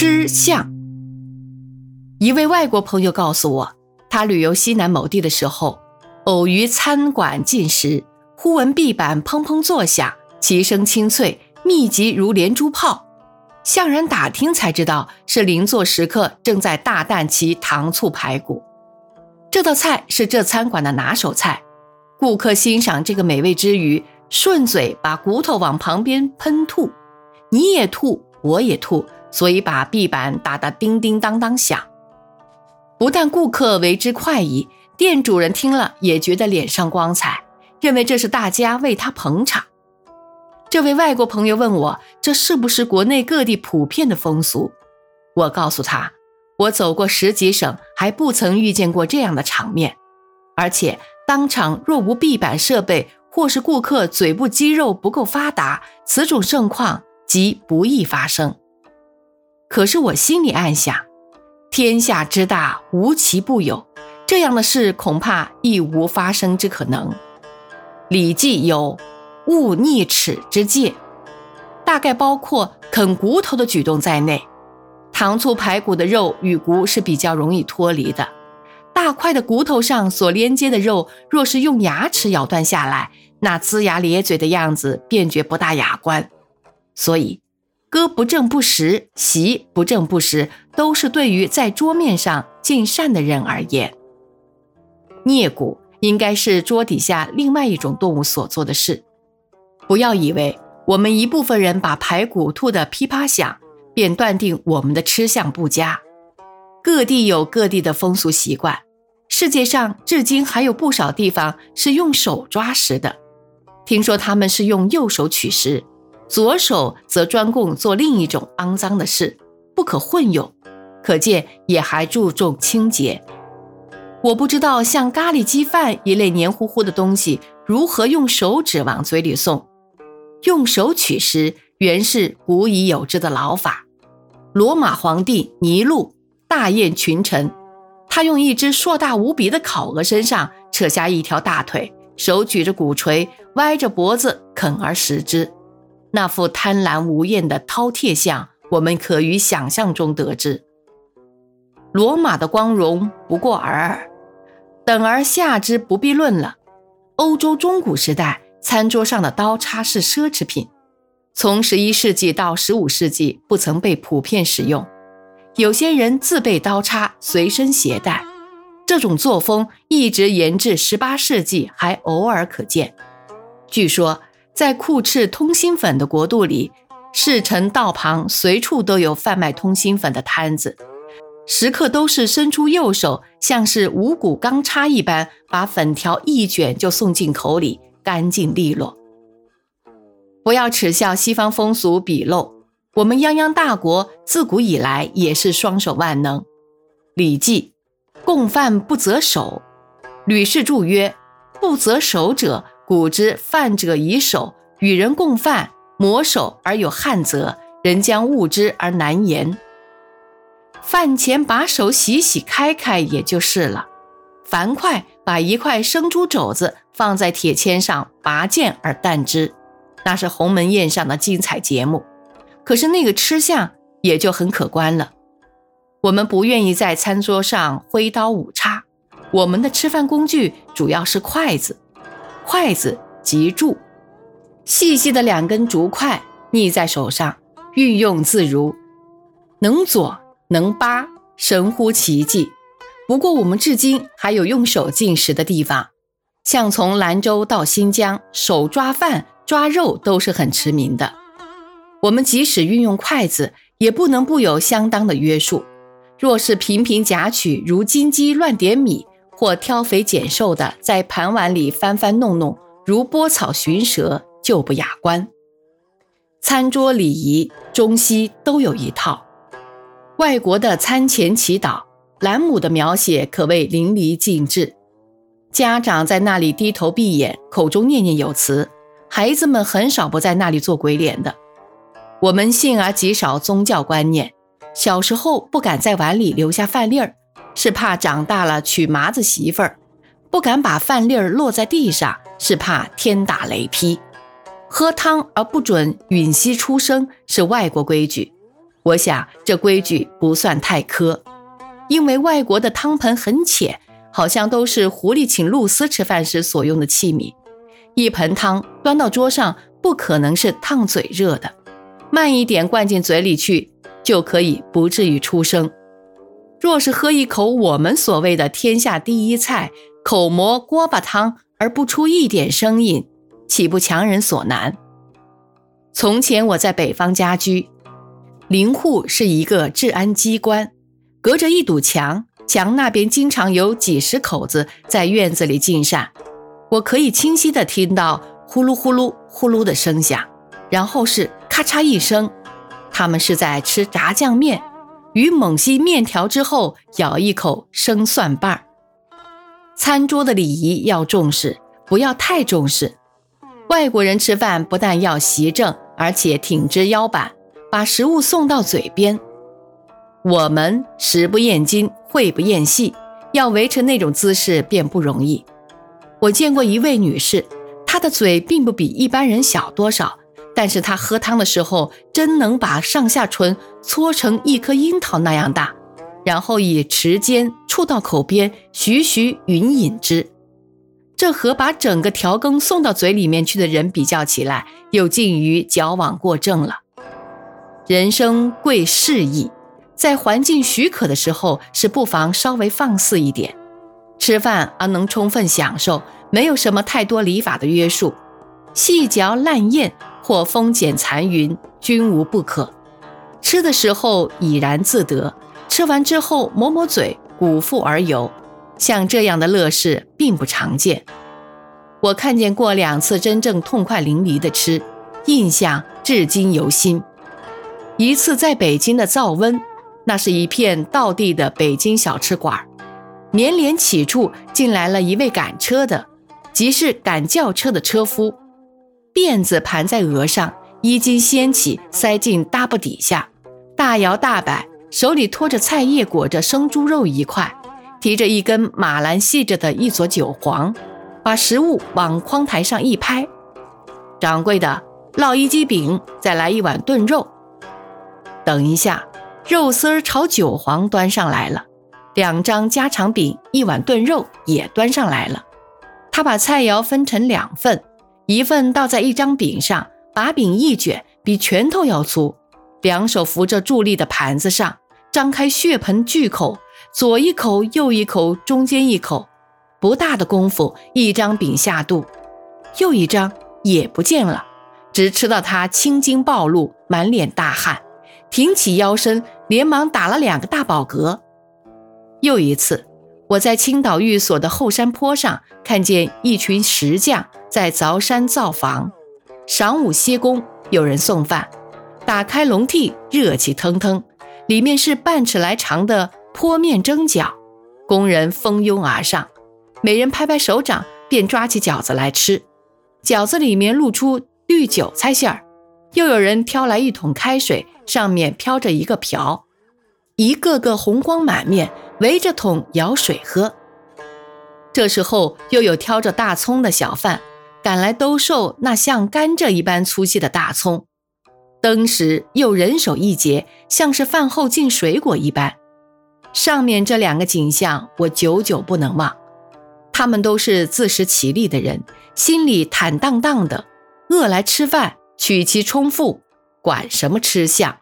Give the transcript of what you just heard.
吃相。一位外国朋友告诉我，他旅游西南某地的时候，偶于餐馆进食，忽闻壁板砰砰作响，其声清脆，密集如连珠炮。向人打听才知道，是邻座食客正在大啖其糖醋排骨。这道菜是这餐馆的拿手菜。顾客欣赏这个美味之余，顺嘴把骨头往旁边喷吐，你也吐，我也吐，所以把壁板打得叮叮当当响。不但顾客为之快意，店主人听了也觉得脸上光彩，认为这是大家为他捧场。这位外国朋友问我，这是不是国内各地普遍的风俗？我告诉他，我走过十几省，还不曾遇见过这样的场面，而且。当场若无壁板设备，或是顾客嘴部肌肉不够发达，此种盛况即不易发生。可是我心里暗想，天下之大，无奇不有，这样的事恐怕亦无发生之可能。《礼记》有“勿逆齿”之戒，大概包括啃骨头的举动在内。糖醋排骨的肉与骨是比较容易脱离的。大块的骨头上所连接的肉，若是用牙齿咬断下来，那龇牙咧嘴的样子便觉不大雅观。所以，歌不正不食，席不正不食，都是对于在桌面上尽善的人而言。啮骨应该是桌底下另外一种动物所做的事。不要以为我们一部分人把排骨吐得噼啪响，便断定我们的吃相不佳。各地有各地的风俗习惯。世界上至今还有不少地方是用手抓食的，听说他们是用右手取食，左手则专供做另一种肮脏的事，不可混用。可见也还注重清洁。我不知道像咖喱鸡饭一类黏糊糊的东西如何用手指往嘴里送。用手取食原是古已有之的老法。罗马皇帝尼禄大宴群臣。他用一只硕大无比的烤鹅身上扯下一条大腿，手举着鼓槌，歪着脖子啃而食之。那副贪婪无厌的饕餮相，我们可于想象中得知。罗马的光荣不过尔尔，等而下之不必论了。欧洲中古时代，餐桌上的刀叉是奢侈品，从十一世纪到十五世纪不曾被普遍使用。有些人自备刀叉随身携带，这种作风一直延至十八世纪，还偶尔可见。据说，在酷斥通心粉的国度里，市城道旁随处都有贩卖通心粉的摊子，食客都是伸出右手，像是五谷钢叉一般，把粉条一卷就送进口里，干净利落。不要耻笑西方风俗鄙陋。我们泱泱大国自古以来也是双手万能，《礼记》共饭不择手，吕氏注曰：“不择手者，古之饭者以手与人共饭，磨手而有汗泽，人将恶之而难言。饭前把手洗洗开开也就是了。樊哙把一块生猪肘子放在铁签上拔剑而啖之，那是鸿门宴上的精彩节目。”可是那个吃相也就很可观了。我们不愿意在餐桌上挥刀舞叉，我们的吃饭工具主要是筷子，筷子及箸，细细的两根竹筷逆在手上，运用自如，能左能扒，神乎其技。不过我们至今还有用手进食的地方，像从兰州到新疆，手抓饭抓肉都是很驰名的。我们即使运用筷子，也不能不有相当的约束。若是频频夹取，如金鸡乱点米，或挑肥拣瘦的在盘碗里翻翻弄弄，如拨草寻蛇，就不雅观。餐桌礼仪，中西都有一套。外国的餐前祈祷，兰姆的描写可谓淋漓尽致。家长在那里低头闭眼，口中念念有词，孩子们很少不在那里做鬼脸的。我们信而极少宗教观念，小时候不敢在碗里留下饭粒儿，是怕长大了娶麻子媳妇儿；不敢把饭粒儿落在地上，是怕天打雷劈。喝汤而不准吮吸出声是外国规矩，我想这规矩不算太苛，因为外国的汤盆很浅，好像都是狐狸请露丝吃饭时所用的器皿。一盆汤端到桌上，不可能是烫嘴热的，慢一点灌进嘴里去，就可以不至于出声。若是喝一口我们所谓的天下第一菜口蘑锅巴汤而不出一点声音，岂不强人所难？从前我在北方家居，邻户是一个治安机关，隔着一堵墙，墙那边经常有几十口子在院子里进膳，我可以清晰地听到呼噜呼噜呼噜的声响，然后是咔嚓一声，他们是在吃炸酱面。与猛吸面条之后，咬一口生蒜瓣儿。餐桌的礼仪要重视，不要太重视。外国人吃饭不但要席正，而且挺直腰板，把食物送到嘴边。我们食不厌精，会不厌细，要维持那种姿势便不容易。我见过一位女士，她的嘴并不比一般人小多少。但是他喝汤的时候，真能把上下唇搓成一颗樱桃那样大，然后以匙尖触到口边，徐徐吮饮之。这和把整个调羹送到嘴里面去的人比较起来，又近于矫枉过正了。人生贵适意，在环境许可的时候，是不妨稍微放肆一点。吃饭而能充分享受，没有什么太多礼法的约束，细嚼烂咽。或风减残云，均无不可。吃的时候已然自得，吃完之后抹抹嘴，鼓腹而游。像这样的乐事并不常见。我看见过两次真正痛快淋漓的吃，印象至今犹新。一次在北京的灶温，那是一片道地的北京小吃馆，绵连起处进来了一位赶车的，即是赶轿车的车夫。辫子盘在额上，衣襟掀起，塞进搭布底下，大摇大摆，手里托着菜叶裹着生猪肉一块，提着一根马兰系着的一撮韭黄，把食物往筐台上一拍：“掌柜的，烙一鸡饼，再来一碗炖肉。”等一下，肉丝儿炒韭黄端上来了，两张家常饼，一碗炖肉也端上来了。他把菜肴分成两份。一份倒在一张饼上，把饼一卷，比拳头要粗，两手扶着伫立的盘子上，张开血盆巨口，左一口，右一口，中间一口，不大的功夫，一张饼下肚，又一张也不见了，只吃到他青筋暴露，满脸大汗，挺起腰身，连忙打了两个大饱嗝。又一次，我在青岛寓所的后山坡上，看见一群石匠。在凿山造房，晌午歇工，有人送饭，打开笼屉，热气腾腾，里面是半尺来长的坡面蒸饺，工人蜂拥而上，每人拍拍手掌，便抓起饺子来吃，饺子里面露出绿韭菜馅儿，又有人挑来一桶开水，上面飘着一个瓢，一个个红光满面，围着桶舀水喝。这时候又有挑着大葱的小贩。赶来兜售那像甘蔗一般粗细的大葱，登时又人手一截，像是饭后进水果一般。上面这两个景象，我久久不能忘。他们都是自食其力的人，心里坦荡荡的，饿来吃饭，取其充腹，管什么吃相。